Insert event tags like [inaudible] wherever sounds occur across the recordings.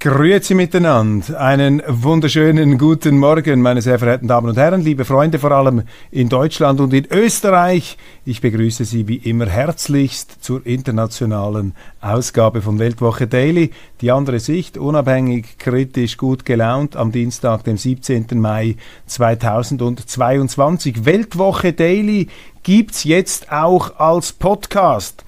Grüezi miteinander. Einen wunderschönen guten Morgen, meine sehr verehrten Damen und Herren, liebe Freunde, vor allem in Deutschland und in Österreich. Ich begrüße Sie wie immer herzlichst zur internationalen Ausgabe von Weltwoche Daily. Die andere Sicht, unabhängig, kritisch, gut gelaunt, am Dienstag, dem 17. Mai 2022. Weltwoche Daily gibt's jetzt auch als Podcast.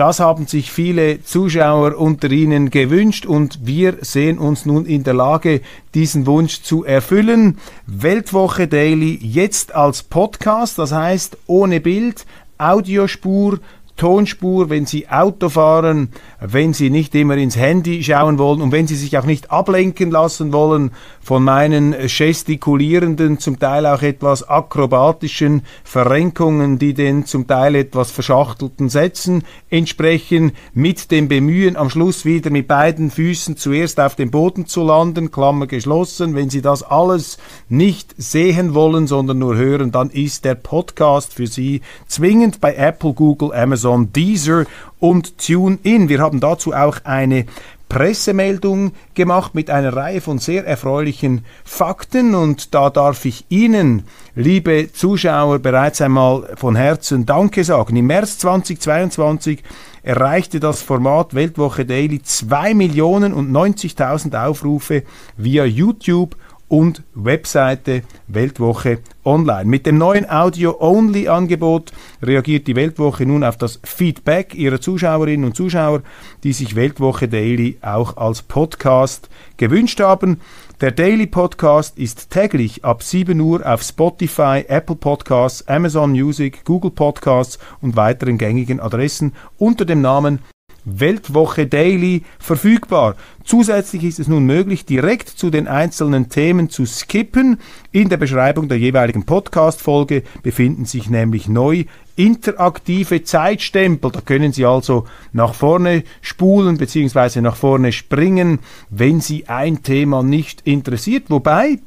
Das haben sich viele Zuschauer unter Ihnen gewünscht und wir sehen uns nun in der Lage, diesen Wunsch zu erfüllen. Weltwoche Daily jetzt als Podcast, das heißt ohne Bild, Audiospur, Tonspur, wenn Sie Auto fahren, wenn Sie nicht immer ins Handy schauen wollen und wenn Sie sich auch nicht ablenken lassen wollen von meinen gestikulierenden, zum Teil auch etwas akrobatischen Verrenkungen, die den zum Teil etwas verschachtelten Sätzen entsprechen, mit dem Bemühen, am Schluss wieder mit beiden Füßen zuerst auf dem Boden zu landen, Klammer geschlossen. Wenn Sie das alles nicht sehen wollen, sondern nur hören, dann ist der Podcast für Sie zwingend bei Apple, Google, Amazon, Deezer und TuneIn. Wir haben dazu auch eine Pressemeldung gemacht mit einer Reihe von sehr erfreulichen Fakten und da darf ich Ihnen, liebe Zuschauer, bereits einmal von Herzen Danke sagen. Im März 2022 erreichte das Format Weltwoche Daily 2 Millionen und 90.000 Aufrufe via YouTube und Webseite Weltwoche Online. Mit dem neuen Audio-Only-Angebot reagiert die Weltwoche nun auf das Feedback ihrer Zuschauerinnen und Zuschauer, die sich Weltwoche Daily auch als Podcast gewünscht haben. Der Daily Podcast ist täglich ab 7 Uhr auf Spotify, Apple Podcasts, Amazon Music, Google Podcasts und weiteren gängigen Adressen unter dem Namen Weltwoche Daily verfügbar. Zusätzlich ist es nun möglich, direkt zu den einzelnen Themen zu skippen. In der Beschreibung der jeweiligen Podcast-Folge befinden sich nämlich neu interaktive Zeitstempel. Da können Sie also nach vorne spulen bzw. nach vorne springen, wenn Sie ein Thema nicht interessiert. Wobei,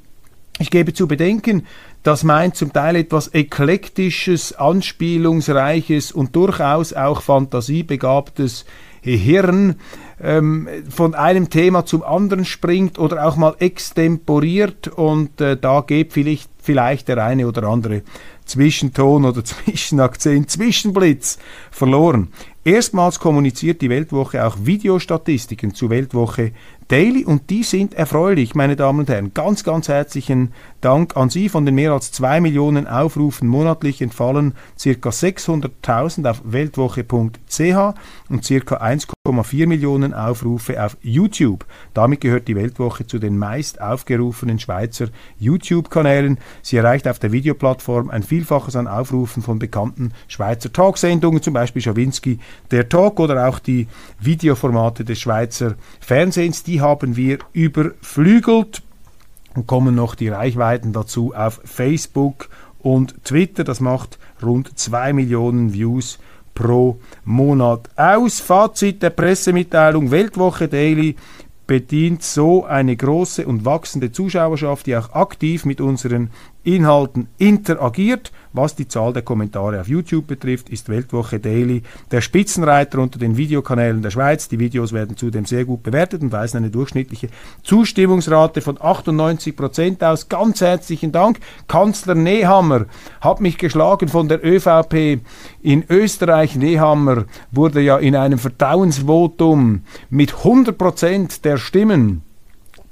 ich gebe zu bedenken, dass mein zum Teil etwas eklektisches, anspielungsreiches und durchaus auch fantasiebegabtes Hirn ähm, von einem Thema zum anderen springt oder auch mal extemporiert und äh, da geht vielleicht, vielleicht der eine oder andere Zwischenton oder [laughs] Zwischenakzent, Zwischenblitz verloren. Erstmals kommuniziert die Weltwoche auch Videostatistiken zu Weltwoche Daily und die sind erfreulich, meine Damen und Herren. Ganz, ganz herzlichen Dank an Sie. Von den mehr als zwei Millionen Aufrufen monatlich entfallen circa 600.000 auf weltwoche.ch und circa 1,4 Millionen Aufrufe auf YouTube. Damit gehört die Weltwoche zu den meist aufgerufenen Schweizer YouTube-Kanälen. Sie erreicht auf der Videoplattform ein Vielfaches an Aufrufen von bekannten Schweizer Talksendungen, zum Beispiel Schawinski, der Talk oder auch die Videoformate des Schweizer Fernsehens. Die haben wir überflügelt und kommen noch die Reichweiten dazu auf Facebook und Twitter. Das macht rund 2 Millionen Views pro Monat aus. Fazit der Pressemitteilung Weltwoche Daily bedient so eine große und wachsende Zuschauerschaft, die auch aktiv mit unseren Inhalten interagiert. Was die Zahl der Kommentare auf YouTube betrifft, ist Weltwoche Daily der Spitzenreiter unter den Videokanälen der Schweiz. Die Videos werden zudem sehr gut bewertet und weisen eine durchschnittliche Zustimmungsrate von 98 Prozent aus. Ganz herzlichen Dank. Kanzler Nehammer hat mich geschlagen von der ÖVP in Österreich. Nehammer wurde ja in einem Vertrauensvotum mit 100 Prozent der Stimmen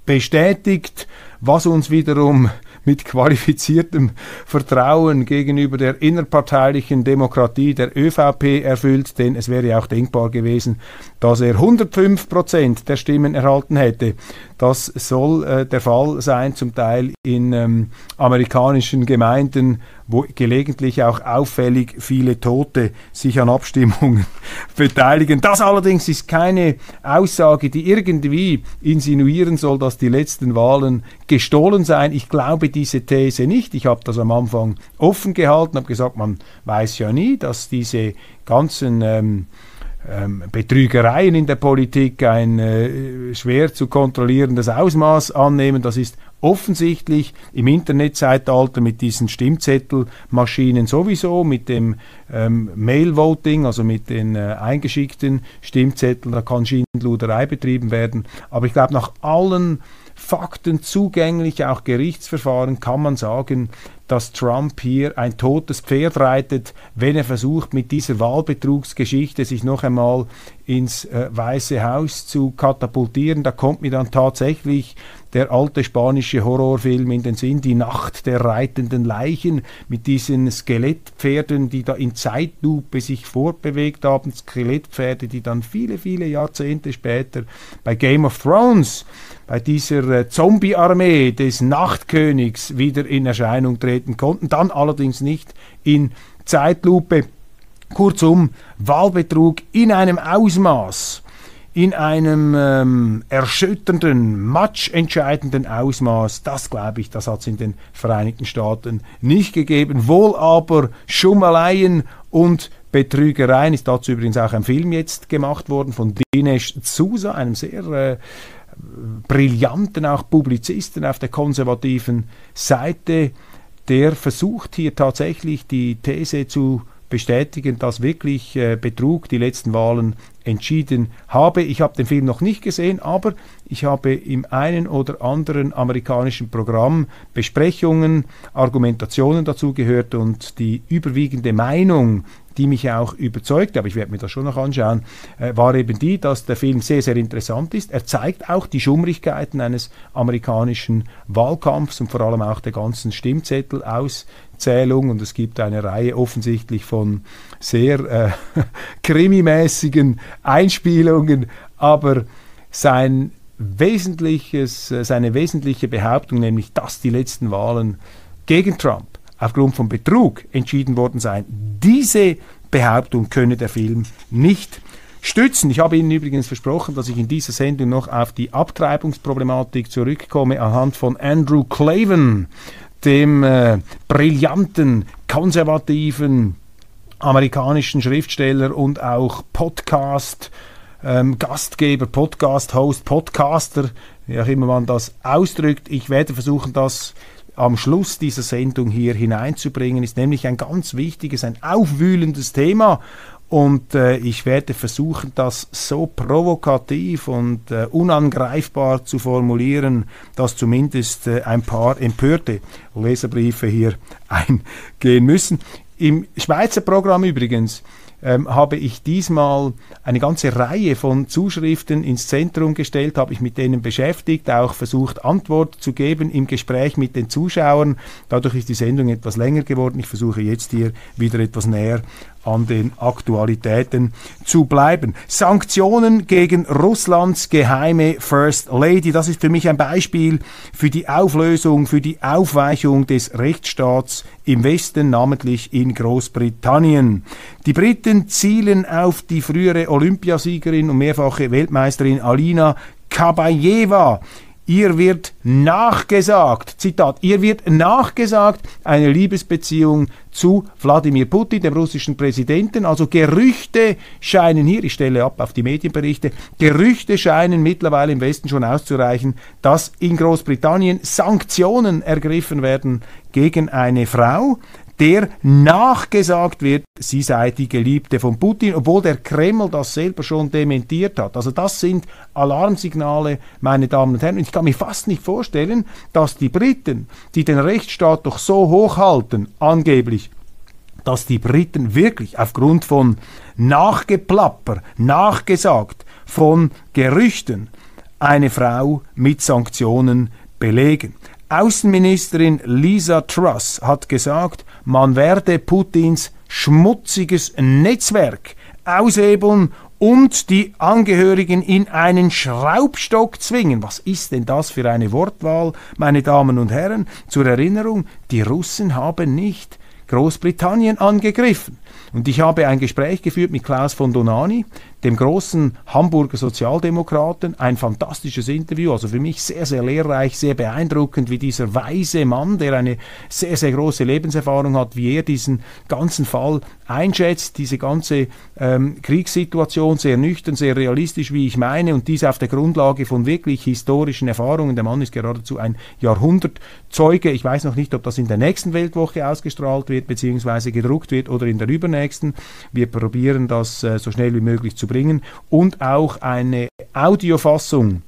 bestätigt, was uns wiederum mit qualifiziertem Vertrauen gegenüber der innerparteilichen Demokratie der ÖVP erfüllt, denn es wäre auch denkbar gewesen, dass er 105 Prozent der Stimmen erhalten hätte. Das soll äh, der Fall sein, zum Teil in ähm, amerikanischen Gemeinden, wo gelegentlich auch auffällig viele Tote sich an Abstimmungen [laughs] beteiligen. Das allerdings ist keine Aussage, die irgendwie insinuieren soll, dass die letzten Wahlen gestohlen seien. Ich glaube diese These nicht. Ich habe das am Anfang offen gehalten, habe gesagt, man weiß ja nie, dass diese ganzen ähm, ähm, Betrügereien in der Politik ein äh, schwer zu kontrollierendes Ausmaß annehmen. Das ist offensichtlich im Internetzeitalter mit diesen Stimmzettelmaschinen sowieso, mit dem ähm, Mail-Voting, also mit den äh, eingeschickten Stimmzetteln, da kann Schindluderei betrieben werden. Aber ich glaube, nach allen Fakten zugänglich, auch Gerichtsverfahren, kann man sagen, dass Trump hier ein totes Pferd reitet, wenn er versucht, mit dieser Wahlbetrugsgeschichte sich noch einmal ins äh, Weiße Haus zu katapultieren. Da kommt mir dann tatsächlich der alte spanische Horrorfilm in den Sinn, die Nacht der reitenden Leichen mit diesen Skelettpferden, die da in Zeitlupe sich fortbewegt haben, Skelettpferde, die dann viele, viele Jahrzehnte später bei Game of Thrones bei dieser äh, Zombie-Armee des Nachtkönigs wieder in Erscheinung treten konnten, dann allerdings nicht in Zeitlupe. Kurzum, Wahlbetrug in einem Ausmaß, in einem ähm, erschütternden, matchentscheidenden Ausmaß, das glaube ich, das hat es in den Vereinigten Staaten nicht gegeben. Wohl aber Schummeleien und Betrügereien ist dazu übrigens auch ein Film jetzt gemacht worden von Dinesh Sousa, einem sehr äh, brillanten auch Publizisten auf der konservativen Seite, der versucht hier tatsächlich die These zu bestätigen, dass wirklich äh, Betrug die letzten Wahlen entschieden habe. Ich habe den Film noch nicht gesehen, aber ich habe im einen oder anderen amerikanischen Programm Besprechungen, Argumentationen dazu gehört und die überwiegende Meinung die mich auch überzeugt, aber ich werde mir das schon noch anschauen, äh, war eben die, dass der Film sehr, sehr interessant ist. Er zeigt auch die Schummrigkeiten eines amerikanischen Wahlkampfs und vor allem auch der ganzen Stimmzettelauszählung und es gibt eine Reihe offensichtlich von sehr äh, [laughs] krimimäßigen Einspielungen, aber sein wesentliches, äh, seine wesentliche Behauptung, nämlich dass die letzten Wahlen gegen Trump aufgrund von Betrug entschieden worden sein. Diese Behauptung könne der Film nicht stützen. Ich habe Ihnen übrigens versprochen, dass ich in dieser Sendung noch auf die Abtreibungsproblematik zurückkomme anhand von Andrew Clavin, dem äh, brillanten, konservativen amerikanischen Schriftsteller und auch Podcast ähm, Gastgeber, Podcast-Host, Podcaster, wie auch immer man das ausdrückt. Ich werde versuchen, das am Schluss dieser Sendung hier hineinzubringen, ist nämlich ein ganz wichtiges, ein aufwühlendes Thema. Und äh, ich werde versuchen, das so provokativ und äh, unangreifbar zu formulieren, dass zumindest äh, ein paar empörte Leserbriefe hier [laughs] eingehen müssen. Im Schweizer Programm übrigens ähm, habe ich diesmal eine ganze Reihe von Zuschriften ins Zentrum gestellt, habe ich mit denen beschäftigt, auch versucht Antwort zu geben im Gespräch mit den Zuschauern. Dadurch ist die Sendung etwas länger geworden. Ich versuche jetzt hier wieder etwas näher an den Aktualitäten zu bleiben. Sanktionen gegen Russlands geheime First Lady, das ist für mich ein Beispiel für die Auflösung, für die Aufweichung des Rechtsstaats im Westen, namentlich in Großbritannien. Die Briten zielen auf die frühere Olympiasiegerin und mehrfache Weltmeisterin Alina Kabayeva ihr wird nachgesagt, Zitat, ihr wird nachgesagt eine Liebesbeziehung zu Wladimir Putin, dem russischen Präsidenten. Also Gerüchte scheinen hier, ich stelle ab auf die Medienberichte, Gerüchte scheinen mittlerweile im Westen schon auszureichen, dass in Großbritannien Sanktionen ergriffen werden gegen eine Frau, der nachgesagt wird, sie sei die Geliebte von Putin, obwohl der Kreml das selber schon dementiert hat. Also das sind Alarmsignale, meine Damen und Herren. Und ich kann mir fast nicht vorstellen, dass die Briten, die den Rechtsstaat doch so hochhalten, angeblich, dass die Briten wirklich aufgrund von Nachgeplapper, nachgesagt, von Gerüchten eine Frau mit Sanktionen belegen. Außenministerin Lisa Truss hat gesagt, man werde Putins schmutziges Netzwerk aushebeln und die Angehörigen in einen Schraubstock zwingen. Was ist denn das für eine Wortwahl, meine Damen und Herren? Zur Erinnerung, die Russen haben nicht Großbritannien angegriffen. Und ich habe ein Gespräch geführt mit Klaus von Donani, dem großen Hamburger Sozialdemokraten. Ein fantastisches Interview, also für mich sehr, sehr lehrreich, sehr beeindruckend, wie dieser weise Mann, der eine sehr, sehr große Lebenserfahrung hat, wie er diesen ganzen Fall einschätzt, diese ganze ähm, Kriegssituation sehr nüchtern, sehr realistisch, wie ich meine, und dies auf der Grundlage von wirklich historischen Erfahrungen. Der Mann ist geradezu ein Jahrhundertzeuge. Ich weiß noch nicht, ob das in der nächsten Weltwoche ausgestrahlt wird, beziehungsweise gedruckt wird oder in der übernächsten. Wir probieren das äh, so schnell wie möglich zu bringen und auch eine Audiofassung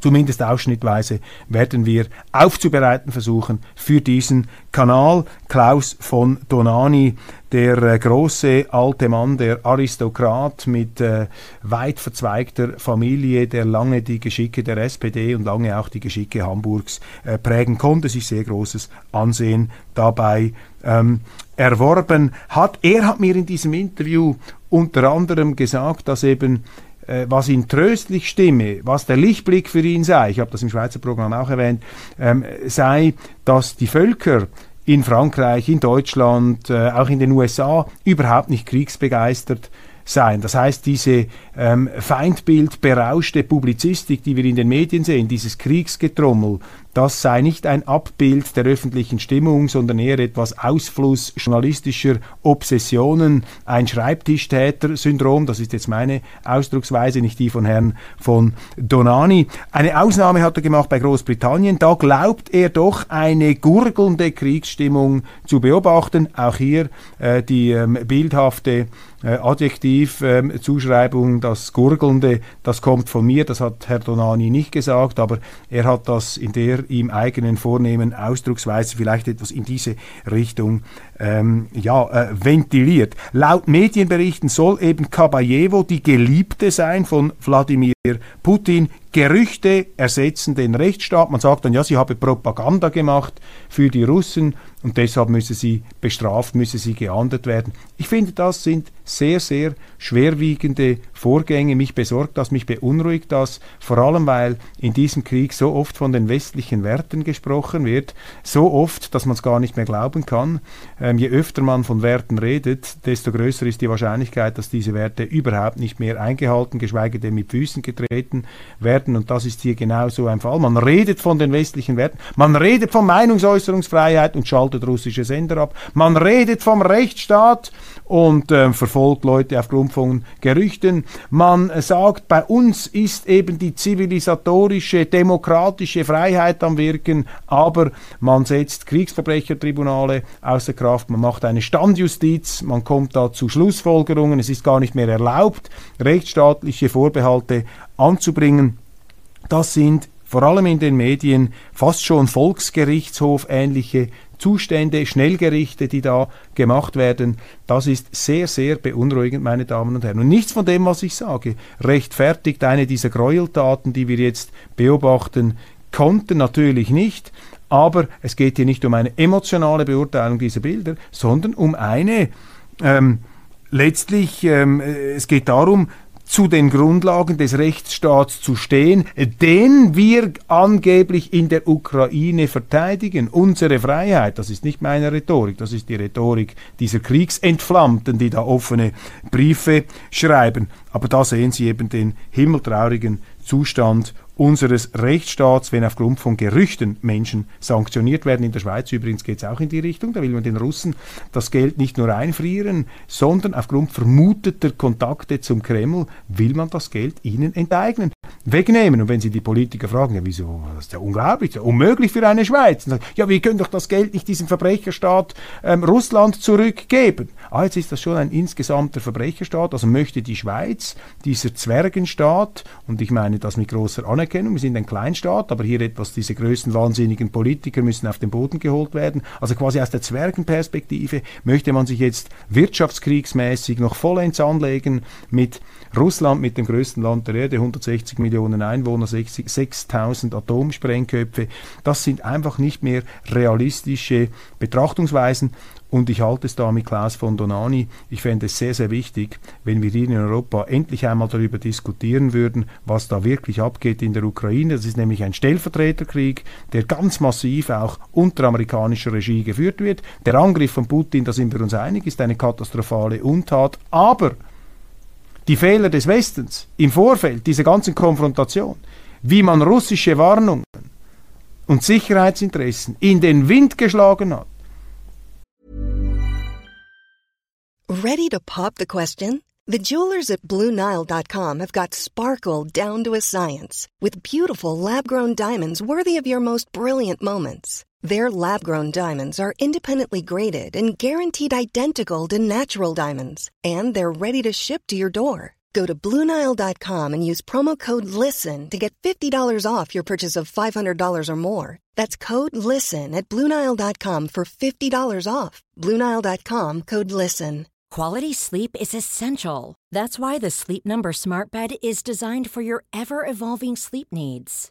zumindest ausschnittweise werden wir aufzubereiten versuchen für diesen Kanal. Klaus von Donani, der äh, große alte Mann, der Aristokrat mit äh, weit verzweigter Familie, der lange die Geschicke der SPD und lange auch die Geschicke Hamburgs äh, prägen konnte, sich sehr großes Ansehen dabei ähm, erworben hat. Er hat mir in diesem Interview unter anderem gesagt, dass eben äh, was ihn tröstlich stimme, was der Lichtblick für ihn sei, ich habe das im Schweizer Programm auch erwähnt, ähm, sei, dass die Völker in Frankreich, in Deutschland, äh, auch in den USA überhaupt nicht kriegsbegeistert sein. Das heißt, diese ähm, feindbildberauschte Publizistik, die wir in den Medien sehen, dieses Kriegsgetrommel, das sei nicht ein Abbild der öffentlichen Stimmung, sondern eher etwas Ausfluss journalistischer Obsessionen, ein Schreibtischtäter-Syndrom, das ist jetzt meine Ausdrucksweise, nicht die von Herrn von Donani. Eine Ausnahme hat er gemacht bei Großbritannien, da glaubt er doch eine gurgelnde Kriegsstimmung zu beobachten. Auch hier äh, die ähm, bildhafte äh, Adjektivzuschreibung, ähm, das Gurgelnde, das kommt von mir, das hat Herr Donani nicht gesagt, aber er hat das in der ihm eigenen vornehmen Ausdrucksweise vielleicht etwas in diese Richtung ähm, ja, äh, ventiliert. Laut Medienberichten soll eben Kabajewo die Geliebte sein von Wladimir Putin. Gerüchte ersetzen den Rechtsstaat. Man sagt dann, ja, sie habe Propaganda gemacht für die Russen und deshalb müsse sie bestraft, müsse sie geahndet werden. Ich finde, das sind sehr, sehr schwerwiegende Vorgänge. Mich besorgt das, mich beunruhigt das, vor allem weil in diesem Krieg so oft von den westlichen Werten gesprochen wird, so oft, dass man es gar nicht mehr glauben kann. Ähm, je öfter man von Werten redet, desto größer ist die Wahrscheinlichkeit, dass diese Werte überhaupt nicht mehr eingehalten, geschweige denn mit Füßen getreten werden. Und das ist hier genau so ein Fall. Man redet von den westlichen Werten, man redet von Meinungsäußerungsfreiheit und schaltet russische Sender ab, man redet vom Rechtsstaat und äh, verfolgt Leute aufgrund von Gerüchten. Man sagt, bei uns ist eben die zivilisatorische, demokratische Freiheit am Wirken, aber man setzt Kriegsverbrechertribunale außer Kraft, man macht eine Standjustiz, man kommt da zu Schlussfolgerungen, es ist gar nicht mehr erlaubt, rechtsstaatliche Vorbehalte anzubringen. Das sind vor allem in den Medien fast schon Volksgerichtshof ähnliche Zustände, Schnellgerichte, die da gemacht werden, das ist sehr, sehr beunruhigend, meine Damen und Herren. Und nichts von dem, was ich sage, rechtfertigt eine dieser Gräueltaten, die wir jetzt beobachten konnten, natürlich nicht. Aber es geht hier nicht um eine emotionale Beurteilung dieser Bilder, sondern um eine ähm, letztlich, ähm, es geht darum, zu den Grundlagen des Rechtsstaats zu stehen, den wir angeblich in der Ukraine verteidigen. Unsere Freiheit, das ist nicht meine Rhetorik, das ist die Rhetorik dieser Kriegsentflammten, die da offene Briefe schreiben. Aber da sehen Sie eben den himmeltraurigen Zustand unseres Rechtsstaats, wenn aufgrund von Gerüchten Menschen sanktioniert werden. In der Schweiz übrigens geht es auch in die Richtung. Da will man den Russen das Geld nicht nur einfrieren, sondern aufgrund vermuteter Kontakte zum Kreml will man das Geld ihnen enteignen, wegnehmen. Und wenn Sie die Politiker fragen, ja wieso, das ist ja unglaublich, ja unmöglich für eine Schweiz. Sagen, ja, wir können doch das Geld nicht diesem Verbrecherstaat ähm, Russland zurückgeben. Ah, jetzt ist das schon ein insgesamter Verbrecherstaat, also möchte die Schweiz, dieser Zwergenstaat, und ich meine das mit großer Anerkennung, wir sind ein Kleinstaat, aber hier etwas, diese größten wahnsinnigen Politiker müssen auf den Boden geholt werden, also quasi aus der Zwergenperspektive möchte man sich jetzt wirtschaftskriegsmäßig noch vollends anlegen mit Russland, mit dem größten Land der Erde, 160 Millionen Einwohner, 6000 Atomsprengköpfe. Das sind einfach nicht mehr realistische Betrachtungsweisen. Und ich halte es da mit Klaus von Donani. Ich fände es sehr, sehr wichtig, wenn wir hier in Europa endlich einmal darüber diskutieren würden, was da wirklich abgeht in der Ukraine. Das ist nämlich ein Stellvertreterkrieg, der ganz massiv auch unter amerikanischer Regie geführt wird. Der Angriff von Putin, da sind wir uns einig, ist eine katastrophale Untat. Aber die Fehler des Westens im Vorfeld dieser ganzen Konfrontation, wie man russische Warnungen und Sicherheitsinteressen in den Wind geschlagen hat, Ready to pop the question? The jewelers at BlueNile.com have got sparkle down to a science with beautiful lab grown diamonds worthy of your most brilliant moments. Their lab grown diamonds are independently graded and guaranteed identical to natural diamonds, and they're ready to ship to your door. Go to BlueNile.com and use promo code LISTEN to get $50 off your purchase of $500 or more. That's code LISTEN at BlueNile.com for $50 off. BlueNile.com code LISTEN. Quality sleep is essential. That's why the Sleep Number Smart Bed is designed for your ever evolving sleep needs.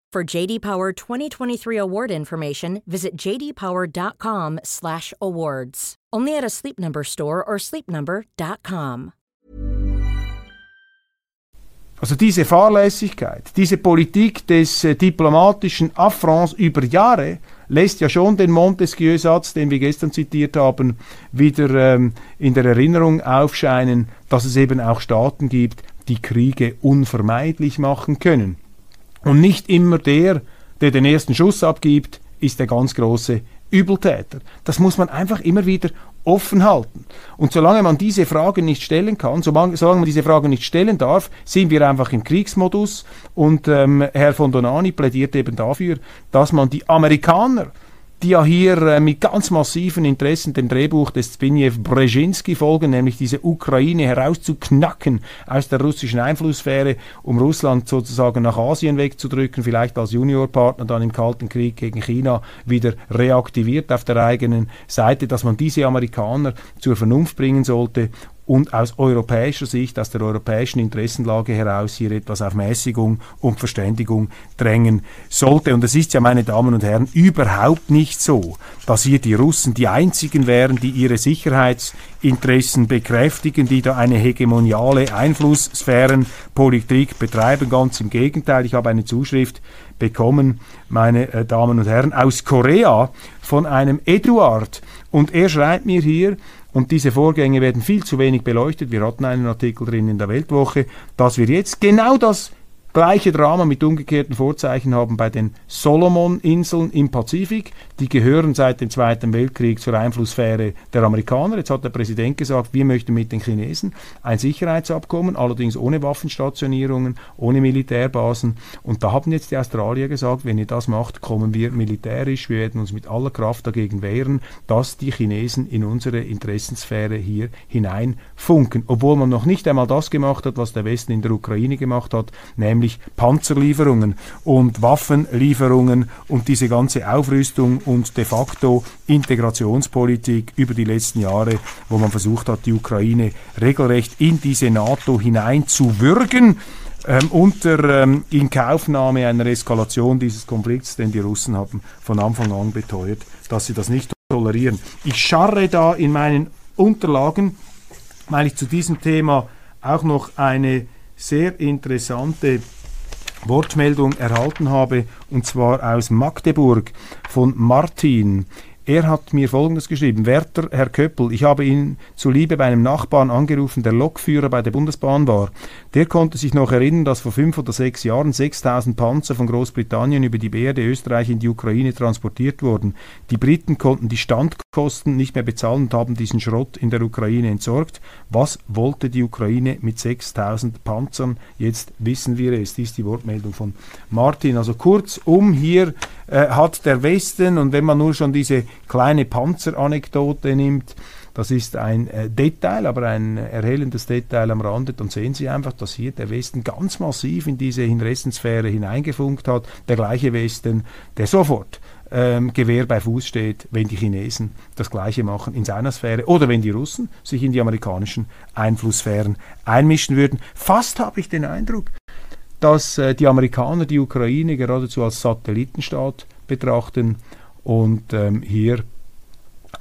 For JD Power 2023 award information, visit jdpower.com/awards. Only at a Sleep Number store or sleepnumber.com. Also diese Fahrlässigkeit, diese Politik des äh, diplomatischen Affronts über Jahre lässt ja schon den Montesquieu-Satz, den wir gestern zitiert haben, wieder ähm, in der Erinnerung aufscheinen, dass es eben auch Staaten gibt, die Kriege unvermeidlich machen können. Und nicht immer der, der den ersten Schuss abgibt, ist der ganz große Übeltäter. Das muss man einfach immer wieder offen halten. Und solange man diese Fragen nicht stellen kann, solange, solange man diese Fragen nicht stellen darf, sind wir einfach im Kriegsmodus. Und ähm, Herr von Donani plädiert eben dafür, dass man die Amerikaner die ja hier äh, mit ganz massiven Interessen dem Drehbuch des Zbigniew Brzezinski folgen, nämlich diese Ukraine herauszuknacken aus der russischen Einflusssphäre, um Russland sozusagen nach Asien wegzudrücken, vielleicht als Juniorpartner dann im Kalten Krieg gegen China wieder reaktiviert auf der eigenen Seite, dass man diese Amerikaner zur Vernunft bringen sollte und aus europäischer Sicht, aus der europäischen Interessenlage heraus hier etwas auf Mäßigung und Verständigung drängen sollte. Und es ist ja, meine Damen und Herren, überhaupt nicht so, dass hier die Russen die einzigen wären, die ihre Sicherheitsinteressen bekräftigen, die da eine hegemoniale Einflusssphärenpolitik betreiben. Ganz im Gegenteil, ich habe eine Zuschrift bekommen, meine äh, Damen und Herren, aus Korea von einem Eduard. Und er schreibt mir hier, und diese Vorgänge werden viel zu wenig beleuchtet. Wir hatten einen Artikel drin in der Weltwoche, dass wir jetzt genau das Gleiche Drama mit umgekehrten Vorzeichen haben bei den Solomon-Inseln im Pazifik. Die gehören seit dem Zweiten Weltkrieg zur Einflusssphäre der Amerikaner. Jetzt hat der Präsident gesagt, wir möchten mit den Chinesen ein Sicherheitsabkommen, allerdings ohne Waffenstationierungen, ohne Militärbasen. Und da haben jetzt die Australier gesagt, wenn ihr das macht, kommen wir militärisch, wir werden uns mit aller Kraft dagegen wehren, dass die Chinesen in unsere Interessensphäre hier hineinfunken. Obwohl man noch nicht einmal das gemacht hat, was der Westen in der Ukraine gemacht hat, nämlich nämlich Panzerlieferungen und Waffenlieferungen und diese ganze Aufrüstung und de facto Integrationspolitik über die letzten Jahre, wo man versucht hat, die Ukraine regelrecht in diese NATO hineinzuwürgen. Ähm, unter ähm, Inkaufnahme einer Eskalation dieses Konflikts, denn die Russen haben von Anfang an beteuert, dass sie das nicht tolerieren. Ich scharre da in meinen Unterlagen, weil ich zu diesem Thema auch noch eine sehr interessante Wortmeldung erhalten habe, und zwar aus Magdeburg von Martin. Er hat mir Folgendes geschrieben. Werter Herr Köppel, ich habe ihn zuliebe bei einem Nachbarn angerufen, der Lokführer bei der Bundesbahn war. Der konnte sich noch erinnern, dass vor fünf oder sechs Jahren 6000 Panzer von Großbritannien über die Beerde Österreich in die Ukraine transportiert wurden. Die Briten konnten die Standkosten nicht mehr bezahlen und haben diesen Schrott in der Ukraine entsorgt. Was wollte die Ukraine mit 6000 Panzern? Jetzt wissen wir es. Dies ist die Wortmeldung von Martin. Also kurzum, hier äh, hat der Westen, und wenn man nur schon diese kleine Panzeranekdote nimmt, das ist ein äh, Detail, aber ein erhellendes Detail am Rande. Dann sehen Sie einfach, dass hier der Westen ganz massiv in diese Interessensphäre hineingefunkt hat. Der gleiche Westen, der sofort ähm, Gewehr bei Fuß steht, wenn die Chinesen das Gleiche machen in seiner Sphäre oder wenn die Russen sich in die amerikanischen Einflusssphären einmischen würden. Fast habe ich den Eindruck, dass äh, die Amerikaner die Ukraine geradezu als Satellitenstaat betrachten und ähm, hier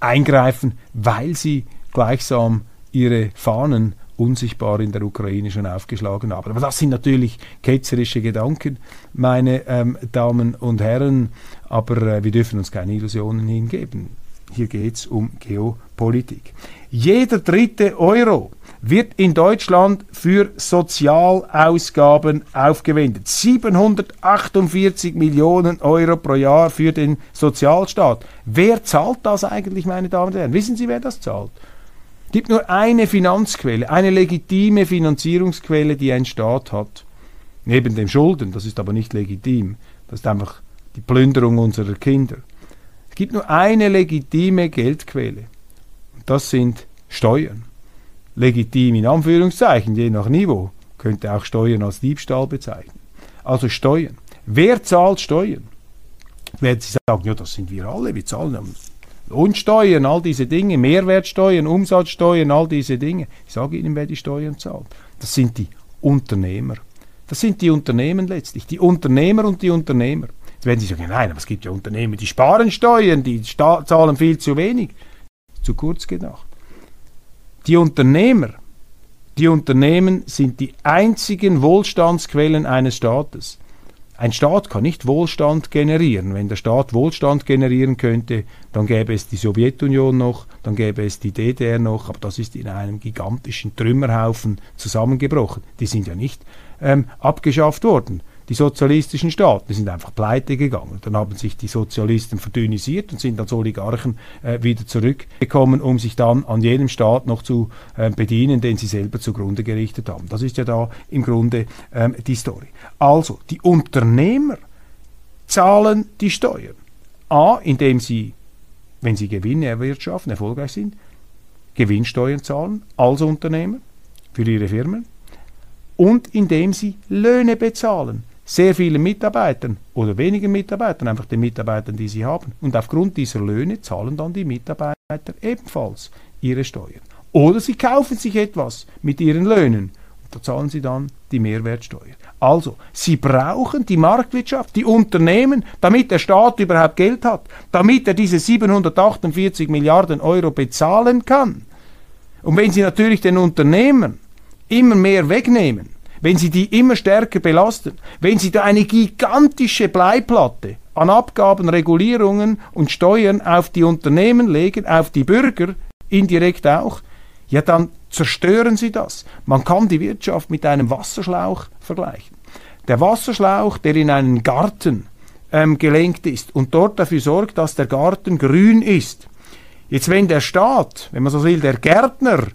eingreifen, weil sie gleichsam ihre Fahnen unsichtbar in der Ukraine schon aufgeschlagen haben. Aber das sind natürlich ketzerische Gedanken, meine ähm, Damen und Herren, aber äh, wir dürfen uns keine Illusionen hingeben. Hier geht es um Geopolitik. Jeder dritte Euro wird in Deutschland für Sozialausgaben aufgewendet. 748 Millionen Euro pro Jahr für den Sozialstaat. Wer zahlt das eigentlich, meine Damen und Herren? Wissen Sie, wer das zahlt? Es gibt nur eine Finanzquelle, eine legitime Finanzierungsquelle, die ein Staat hat. Neben dem Schulden, das ist aber nicht legitim. Das ist einfach die Plünderung unserer Kinder. Es gibt nur eine legitime Geldquelle. Das sind Steuern legitim in Anführungszeichen, je nach Niveau, könnte auch Steuern als Diebstahl bezeichnen. Also Steuern. Wer zahlt Steuern? Werden Sie sagen, ja, das sind wir alle, wir zahlen Lohnsteuern, all diese Dinge, Mehrwertsteuern, Umsatzsteuern, all diese Dinge. Ich sage Ihnen, wer die Steuern zahlt. Das sind die Unternehmer. Das sind die Unternehmen letztlich, die Unternehmer und die Unternehmer. Jetzt werden Sie sagen, nein, aber es gibt ja Unternehmen, die sparen Steuern, die zahlen viel zu wenig. Zu kurz gedacht. Die Unternehmer, die Unternehmen sind die einzigen Wohlstandsquellen eines Staates. Ein Staat kann nicht Wohlstand generieren. Wenn der Staat Wohlstand generieren könnte, dann gäbe es die Sowjetunion noch, dann gäbe es die DDR noch, aber das ist in einem gigantischen Trümmerhaufen zusammengebrochen. Die sind ja nicht ähm, abgeschafft worden die sozialistischen Staaten, sind einfach pleite gegangen. Dann haben sich die Sozialisten verdünnisiert und sind als Oligarchen äh, wieder zurückgekommen, um sich dann an jenem Staat noch zu äh, bedienen, den sie selber zugrunde gerichtet haben. Das ist ja da im Grunde ähm, die Story. Also, die Unternehmer zahlen die Steuern. A, indem sie, wenn sie Gewinne erwirtschaften, erfolgreich sind, Gewinnsteuern zahlen als Unternehmer für ihre Firmen und indem sie Löhne bezahlen sehr vielen Mitarbeitern oder wenigen Mitarbeitern, einfach den Mitarbeitern, die sie haben. Und aufgrund dieser Löhne zahlen dann die Mitarbeiter ebenfalls ihre Steuern. Oder sie kaufen sich etwas mit ihren Löhnen. Und da zahlen sie dann die Mehrwertsteuer. Also, sie brauchen die Marktwirtschaft, die Unternehmen, damit der Staat überhaupt Geld hat, damit er diese 748 Milliarden Euro bezahlen kann. Und wenn sie natürlich den Unternehmen immer mehr wegnehmen, wenn Sie die immer stärker belasten, wenn Sie da eine gigantische Bleiplatte an Abgaben, Regulierungen und Steuern auf die Unternehmen legen, auf die Bürger indirekt auch, ja dann zerstören Sie das. Man kann die Wirtschaft mit einem Wasserschlauch vergleichen. Der Wasserschlauch, der in einen Garten ähm, gelenkt ist und dort dafür sorgt, dass der Garten grün ist. Jetzt wenn der Staat, wenn man so will, der Gärtner,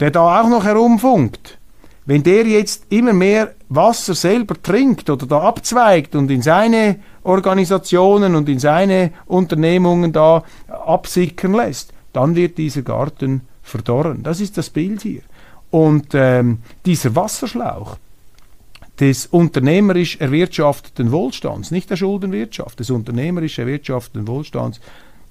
der da auch noch herumfunkt, wenn der jetzt immer mehr Wasser selber trinkt oder da abzweigt und in seine Organisationen und in seine Unternehmungen da absickern lässt, dann wird dieser Garten verdorren. Das ist das Bild hier. Und ähm, dieser Wasserschlauch des unternehmerisch erwirtschafteten Wohlstands, nicht der Schuldenwirtschaft, des unternehmerisch erwirtschafteten Wohlstands,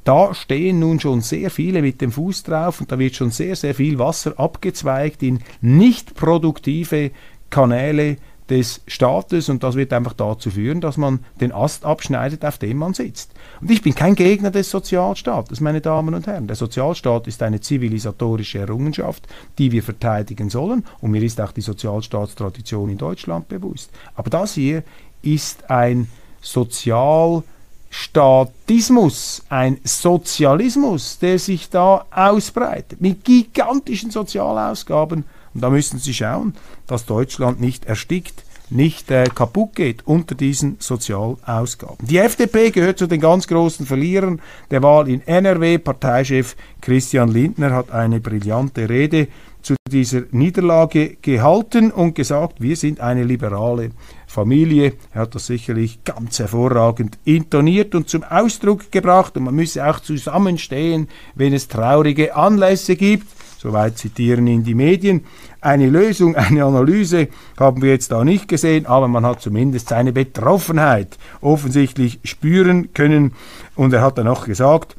da stehen nun schon sehr viele mit dem Fuß drauf und da wird schon sehr, sehr viel Wasser abgezweigt in nicht produktive Kanäle des Staates und das wird einfach dazu führen, dass man den Ast abschneidet, auf dem man sitzt. Und ich bin kein Gegner des Sozialstaates, meine Damen und Herren. Der Sozialstaat ist eine zivilisatorische Errungenschaft, die wir verteidigen sollen und mir ist auch die Sozialstaatstradition in Deutschland bewusst. Aber das hier ist ein Sozialstaat, Statismus, ein Sozialismus, der sich da ausbreitet, mit gigantischen Sozialausgaben. Und da müssen Sie schauen, dass Deutschland nicht erstickt nicht äh, kaputt geht unter diesen Sozialausgaben. Die FDP gehört zu den ganz großen Verlierern der Wahl in NRW. Parteichef Christian Lindner hat eine brillante Rede zu dieser Niederlage gehalten und gesagt, wir sind eine liberale Familie. Er hat das sicherlich ganz hervorragend intoniert und zum Ausdruck gebracht und man müsse auch zusammenstehen, wenn es traurige Anlässe gibt. Soweit zitieren ihn die Medien. Eine Lösung, eine Analyse haben wir jetzt da nicht gesehen, aber man hat zumindest seine Betroffenheit offensichtlich spüren können. Und er hat dann auch gesagt,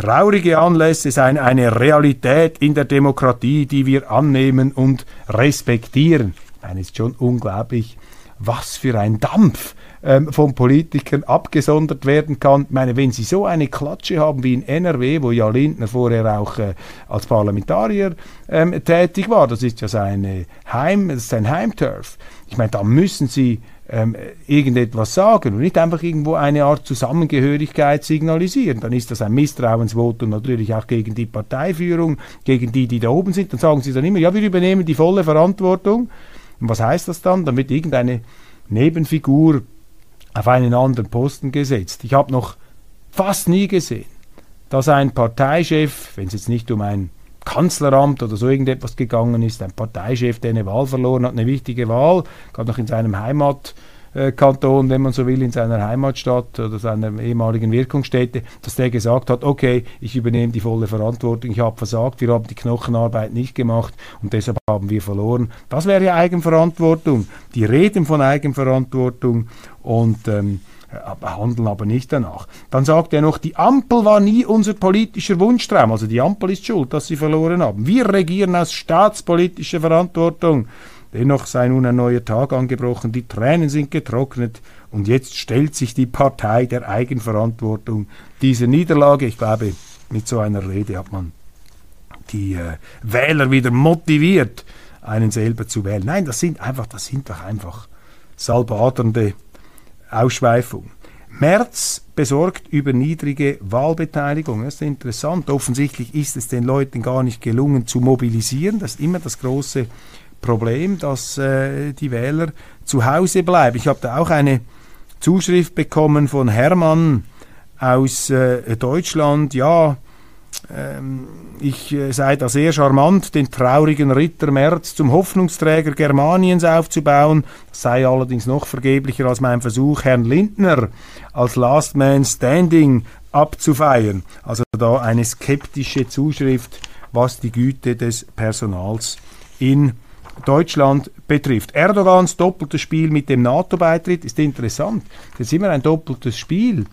Traurige Anlässe seien eine Realität in der Demokratie, die wir annehmen und respektieren. Es ist schon unglaublich, was für ein Dampf ähm, von Politikern abgesondert werden kann. Ich meine, wenn Sie so eine Klatsche haben wie in NRW, wo ja Lindner vorher auch äh, als Parlamentarier ähm, tätig war, das ist ja sein Heim, das ist sein Heimturf. Ich meine, da müssen Sie ähm, irgendetwas sagen und nicht einfach irgendwo eine Art Zusammengehörigkeit signalisieren. Dann ist das ein Misstrauensvotum natürlich auch gegen die Parteiführung, gegen die, die da oben sind. Dann sagen sie dann immer, ja, wir übernehmen die volle Verantwortung. Und was heißt das dann? Dann wird irgendeine Nebenfigur auf einen anderen Posten gesetzt. Ich habe noch fast nie gesehen, dass ein Parteichef, wenn es jetzt nicht um ein Kanzleramt oder so irgendetwas gegangen ist, ein Parteichef, der eine Wahl verloren hat, eine wichtige Wahl, gerade noch in seinem Heimatkanton, wenn man so will, in seiner Heimatstadt oder seiner ehemaligen Wirkungsstätte, dass der gesagt hat, okay, ich übernehme die volle Verantwortung, ich habe versagt, wir haben die Knochenarbeit nicht gemacht und deshalb haben wir verloren. Das wäre ja Eigenverantwortung. Die reden von Eigenverantwortung und ähm, handeln aber nicht danach. Dann sagt er noch, die Ampel war nie unser politischer Wunschtraum. Also die Ampel ist schuld, dass sie verloren haben. Wir regieren aus staatspolitischer Verantwortung. Dennoch sei nun ein neuer Tag angebrochen, die Tränen sind getrocknet und jetzt stellt sich die Partei der Eigenverantwortung dieser Niederlage. Ich glaube, mit so einer Rede hat man die äh, Wähler wieder motiviert, einen selber zu wählen. Nein, das sind einfach, das sind doch einfach salbadernde Ausschweifung. Merz besorgt über niedrige Wahlbeteiligung. Das ist interessant. Offensichtlich ist es den Leuten gar nicht gelungen zu mobilisieren. Das ist immer das große Problem, dass äh, die Wähler zu Hause bleiben. Ich habe da auch eine Zuschrift bekommen von Hermann aus äh, Deutschland. Ja, ich äh, sei da sehr charmant, den traurigen Ritter Merz zum Hoffnungsträger Germaniens aufzubauen. Das sei allerdings noch vergeblicher als mein Versuch, Herrn Lindner als Last Man Standing abzufeiern. Also da eine skeptische Zuschrift, was die Güte des Personals in Deutschland betrifft. Erdogans doppeltes Spiel mit dem NATO-Beitritt ist interessant. Das ist immer ein doppeltes Spiel.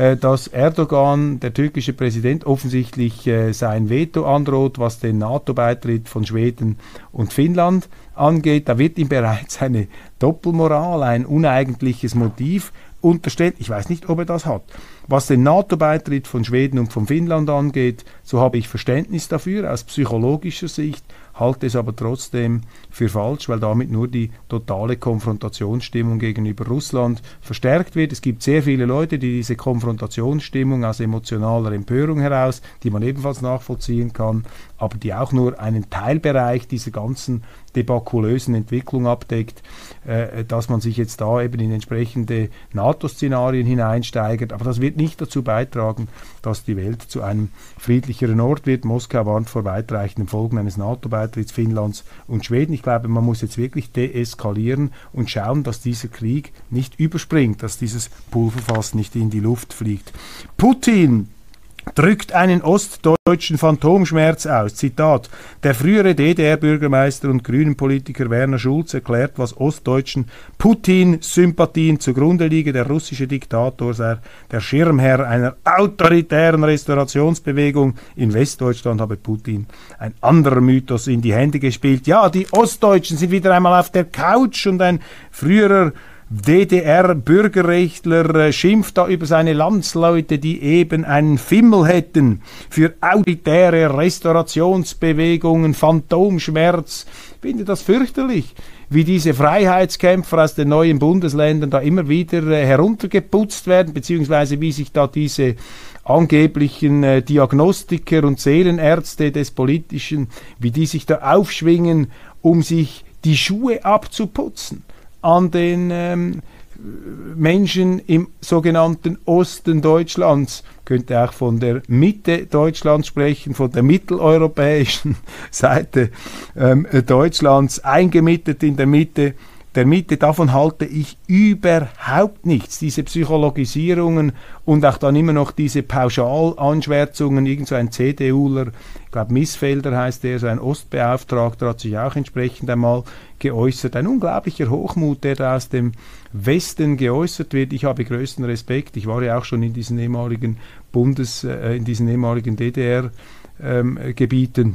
Äh, dass Erdogan, der türkische Präsident, offensichtlich äh, sein Veto androht, was den NATO-Beitritt von Schweden und Finnland angeht. Da wird ihm bereits eine Doppelmoral, ein uneigentliches Motiv unterstellt. Ich weiß nicht, ob er das hat. Was den NATO-Beitritt von Schweden und von Finnland angeht, so habe ich Verständnis dafür aus psychologischer Sicht halte es aber trotzdem für falsch, weil damit nur die totale Konfrontationsstimmung gegenüber Russland verstärkt wird. Es gibt sehr viele Leute, die diese Konfrontationsstimmung aus emotionaler Empörung heraus, die man ebenfalls nachvollziehen kann, aber die auch nur einen Teilbereich dieser ganzen debakulösen Entwicklung abdeckt, äh, dass man sich jetzt da eben in entsprechende NATO-Szenarien hineinsteigert. Aber das wird nicht dazu beitragen, dass die Welt zu einem friedlicheren Ort wird. Moskau warnt vor weitreichenden Folgen eines NATO-Beitritts Finnlands und Schweden. Ich glaube, man muss jetzt wirklich deeskalieren und schauen, dass dieser Krieg nicht überspringt, dass dieses Pulverfass nicht in die Luft fliegt. Putin drückt einen ostdeutschen Phantomschmerz aus. Zitat: Der frühere DDR-Bürgermeister und Grünen-Politiker Werner Schulz erklärt, was ostdeutschen Putin-Sympathien zugrunde liege. Der russische Diktator sei der Schirmherr einer autoritären Restaurationsbewegung. In Westdeutschland habe Putin ein anderer Mythos in die Hände gespielt. Ja, die Ostdeutschen sind wieder einmal auf der Couch und ein früherer DDR-Bürgerrechtler äh, schimpft da über seine Landsleute, die eben einen Fimmel hätten für autoritäre Restaurationsbewegungen, Phantomschmerz. Ich finde das fürchterlich, wie diese Freiheitskämpfer aus den neuen Bundesländern da immer wieder äh, heruntergeputzt werden, beziehungsweise wie sich da diese angeblichen äh, Diagnostiker und Seelenärzte des Politischen, wie die sich da aufschwingen, um sich die Schuhe abzuputzen an den ähm, Menschen im sogenannten Osten Deutschlands, könnte auch von der Mitte Deutschlands sprechen, von der mitteleuropäischen [laughs] Seite ähm, Deutschlands, eingemietet in der Mitte der Mitte, davon halte ich überhaupt nichts. Diese Psychologisierungen und auch dann immer noch diese Pauschalanschwärzungen, irgend so ein CDUler, ich glaube Missfelder heißt der, so ein Ostbeauftragter, hat sich auch entsprechend einmal geäußert. Ein unglaublicher Hochmut, der da aus dem Westen geäußert wird. Ich habe größten Respekt. Ich war ja auch schon in diesen ehemaligen Bundes, äh, in diesen ehemaligen DDR-Gebieten. Ähm,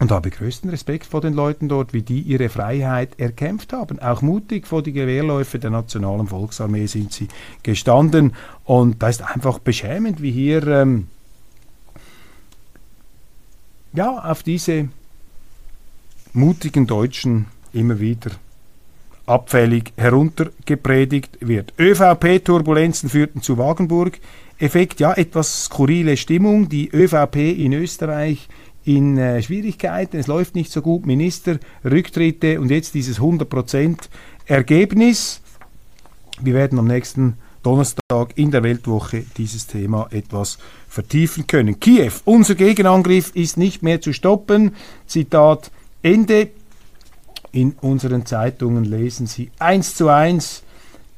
und habe größten Respekt vor den Leuten dort, wie die ihre Freiheit erkämpft haben. Auch mutig vor die Gewehrläufe der Nationalen Volksarmee sind sie gestanden. Und da ist einfach beschämend, wie hier ähm, ja, auf diese mutigen Deutschen immer wieder abfällig heruntergepredigt wird. ÖVP-Turbulenzen führten zu Wagenburg. Effekt, ja, etwas skurrile Stimmung. Die ÖVP in Österreich in äh, Schwierigkeiten, es läuft nicht so gut, Minister, Rücktritte und jetzt dieses 100% Ergebnis. Wir werden am nächsten Donnerstag in der Weltwoche dieses Thema etwas vertiefen können. Kiew, unser Gegenangriff ist nicht mehr zu stoppen. Zitat Ende. In unseren Zeitungen lesen Sie eins zu eins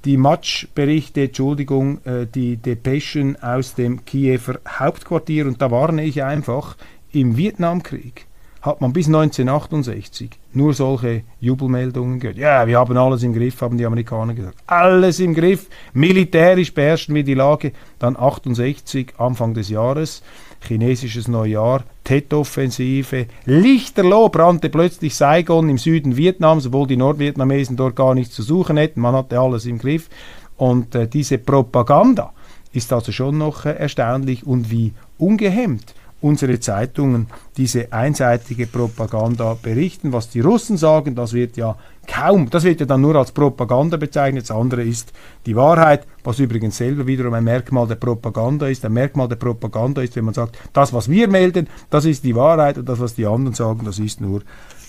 die Matchberichte, Entschuldigung, äh, die Depeschen aus dem Kiewer Hauptquartier und da warne ich einfach, im Vietnamkrieg hat man bis 1968 nur solche Jubelmeldungen gehört. Ja, wir haben alles im Griff, haben die Amerikaner gesagt. Alles im Griff. Militärisch beherrschen wir die Lage. Dann 68, Anfang des Jahres, chinesisches Neujahr, Tet-Offensive. Lichterloh brannte plötzlich Saigon im Süden Vietnams, obwohl die Nordvietnamesen dort gar nichts zu suchen hätten. Man hatte alles im Griff. Und äh, diese Propaganda ist also schon noch äh, erstaunlich und wie ungehemmt unsere Zeitungen diese einseitige Propaganda berichten. Was die Russen sagen, das wird ja kaum, das wird ja dann nur als Propaganda bezeichnet. Das andere ist die Wahrheit, was übrigens selber wiederum ein Merkmal der Propaganda ist. Ein Merkmal der Propaganda ist, wenn man sagt, das, was wir melden, das ist die Wahrheit und das, was die anderen sagen, das ist nur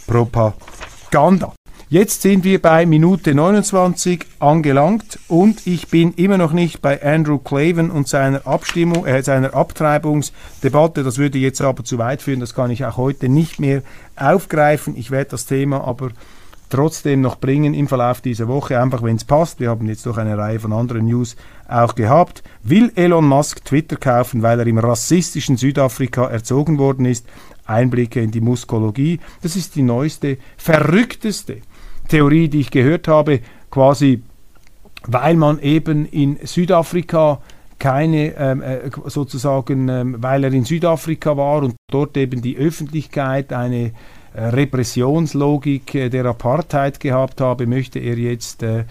Propaganda. Jetzt sind wir bei Minute 29 angelangt und ich bin immer noch nicht bei Andrew Claven und seiner Abstimmung, äh, seiner Abtreibungsdebatte. Das würde jetzt aber zu weit führen, das kann ich auch heute nicht mehr aufgreifen. Ich werde das Thema aber trotzdem noch bringen im Verlauf dieser Woche, einfach wenn es passt. Wir haben jetzt doch eine Reihe von anderen News auch gehabt. Will Elon Musk Twitter kaufen, weil er im rassistischen Südafrika erzogen worden ist? Einblicke in die Muskologie. Das ist die neueste, verrückteste Theorie, die ich gehört habe, quasi weil man eben in Südafrika keine ähm, äh, sozusagen, ähm, weil er in Südafrika war und dort eben die Öffentlichkeit eine äh, Repressionslogik äh, der Apartheid gehabt habe, möchte er jetzt äh,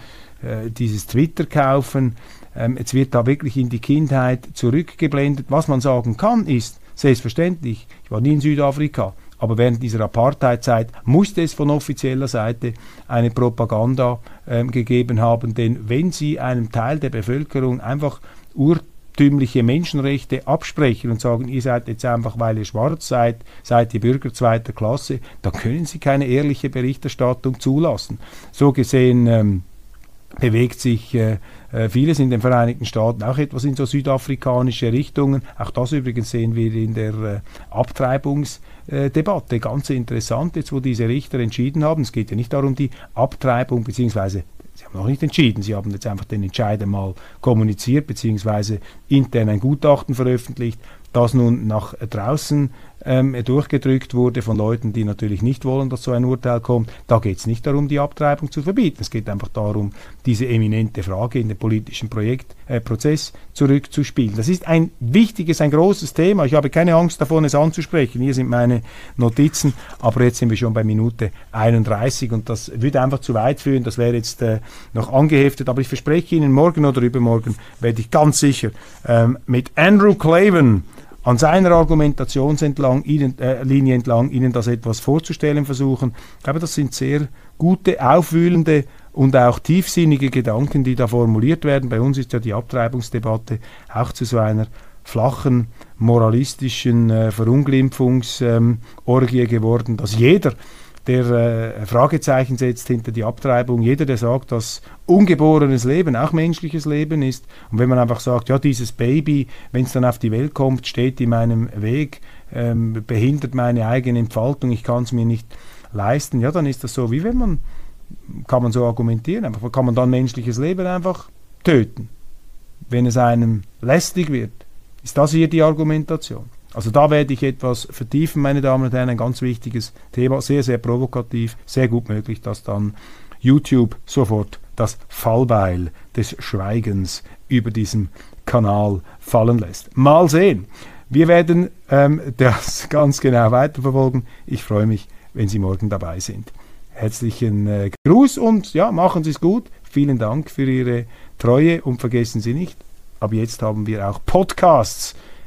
dieses Twitter kaufen. Ähm, jetzt wird da wirklich in die Kindheit zurückgeblendet. Was man sagen kann, ist selbstverständlich, ich war nie in Südafrika, aber während dieser Apartheidzeit musste es von offizieller Seite eine Propaganda ähm, gegeben haben, denn wenn Sie einem Teil der Bevölkerung einfach urtümliche Menschenrechte absprechen und sagen, ihr seid jetzt einfach, weil ihr schwarz seid, seid ihr Bürger zweiter Klasse, dann können Sie keine ehrliche Berichterstattung zulassen. So gesehen ähm, bewegt sich äh, äh, vieles in den Vereinigten Staaten auch etwas in so südafrikanische Richtungen. Auch das übrigens sehen wir in der äh, Abtreibungsdebatte. Ganz interessant, jetzt wo diese Richter entschieden haben. Es geht ja nicht darum, die Abtreibung beziehungsweise Sie haben noch nicht entschieden, Sie haben jetzt einfach den Entscheid mal kommuniziert, beziehungsweise intern ein Gutachten veröffentlicht, das nun nach draußen ähm, durchgedrückt wurde von Leuten, die natürlich nicht wollen, dass so ein Urteil kommt. Da geht es nicht darum, die Abtreibung zu verbieten. Es geht einfach darum, diese eminente Frage in den politischen Projekt, äh, Prozess zurückzuspielen. Das ist ein wichtiges, ein großes Thema. Ich habe keine Angst davon, es anzusprechen. Hier sind meine Notizen, aber jetzt sind wir schon bei Minute 31 und das würde einfach zu weit führen. Das wäre jetzt äh, noch angeheftet. Aber ich verspreche Ihnen, morgen oder übermorgen werde ich ganz sicher ähm, mit Andrew Claven an seiner Argumentationslinie äh, entlang Ihnen das etwas vorzustellen versuchen. Ich glaube, das sind sehr gute, aufwühlende und auch tiefsinnige Gedanken, die da formuliert werden. Bei uns ist ja die Abtreibungsdebatte auch zu so einer flachen, moralistischen äh, Verunglimpfungsorgie ähm, geworden, dass jeder der äh, Fragezeichen setzt hinter die Abtreibung, jeder, der sagt, dass ungeborenes Leben auch menschliches Leben ist. Und wenn man einfach sagt, ja, dieses Baby, wenn es dann auf die Welt kommt, steht in meinem Weg, ähm, behindert meine eigene Entfaltung, ich kann es mir nicht leisten, ja, dann ist das so, wie wenn man, kann man so argumentieren, einfach kann man dann menschliches Leben einfach töten, wenn es einem lästig wird. Ist das hier die Argumentation? Also da werde ich etwas vertiefen, meine Damen und Herren, ein ganz wichtiges Thema, sehr, sehr provokativ, sehr gut möglich, dass dann YouTube sofort das Fallbeil des Schweigens über diesem Kanal fallen lässt. Mal sehen. Wir werden ähm, [laughs] das ganz genau weiterverfolgen. Ich freue mich, wenn Sie morgen dabei sind. Herzlichen äh, Gruß und ja, machen Sie es gut. Vielen Dank für Ihre Treue und vergessen Sie nicht, ab jetzt haben wir auch Podcasts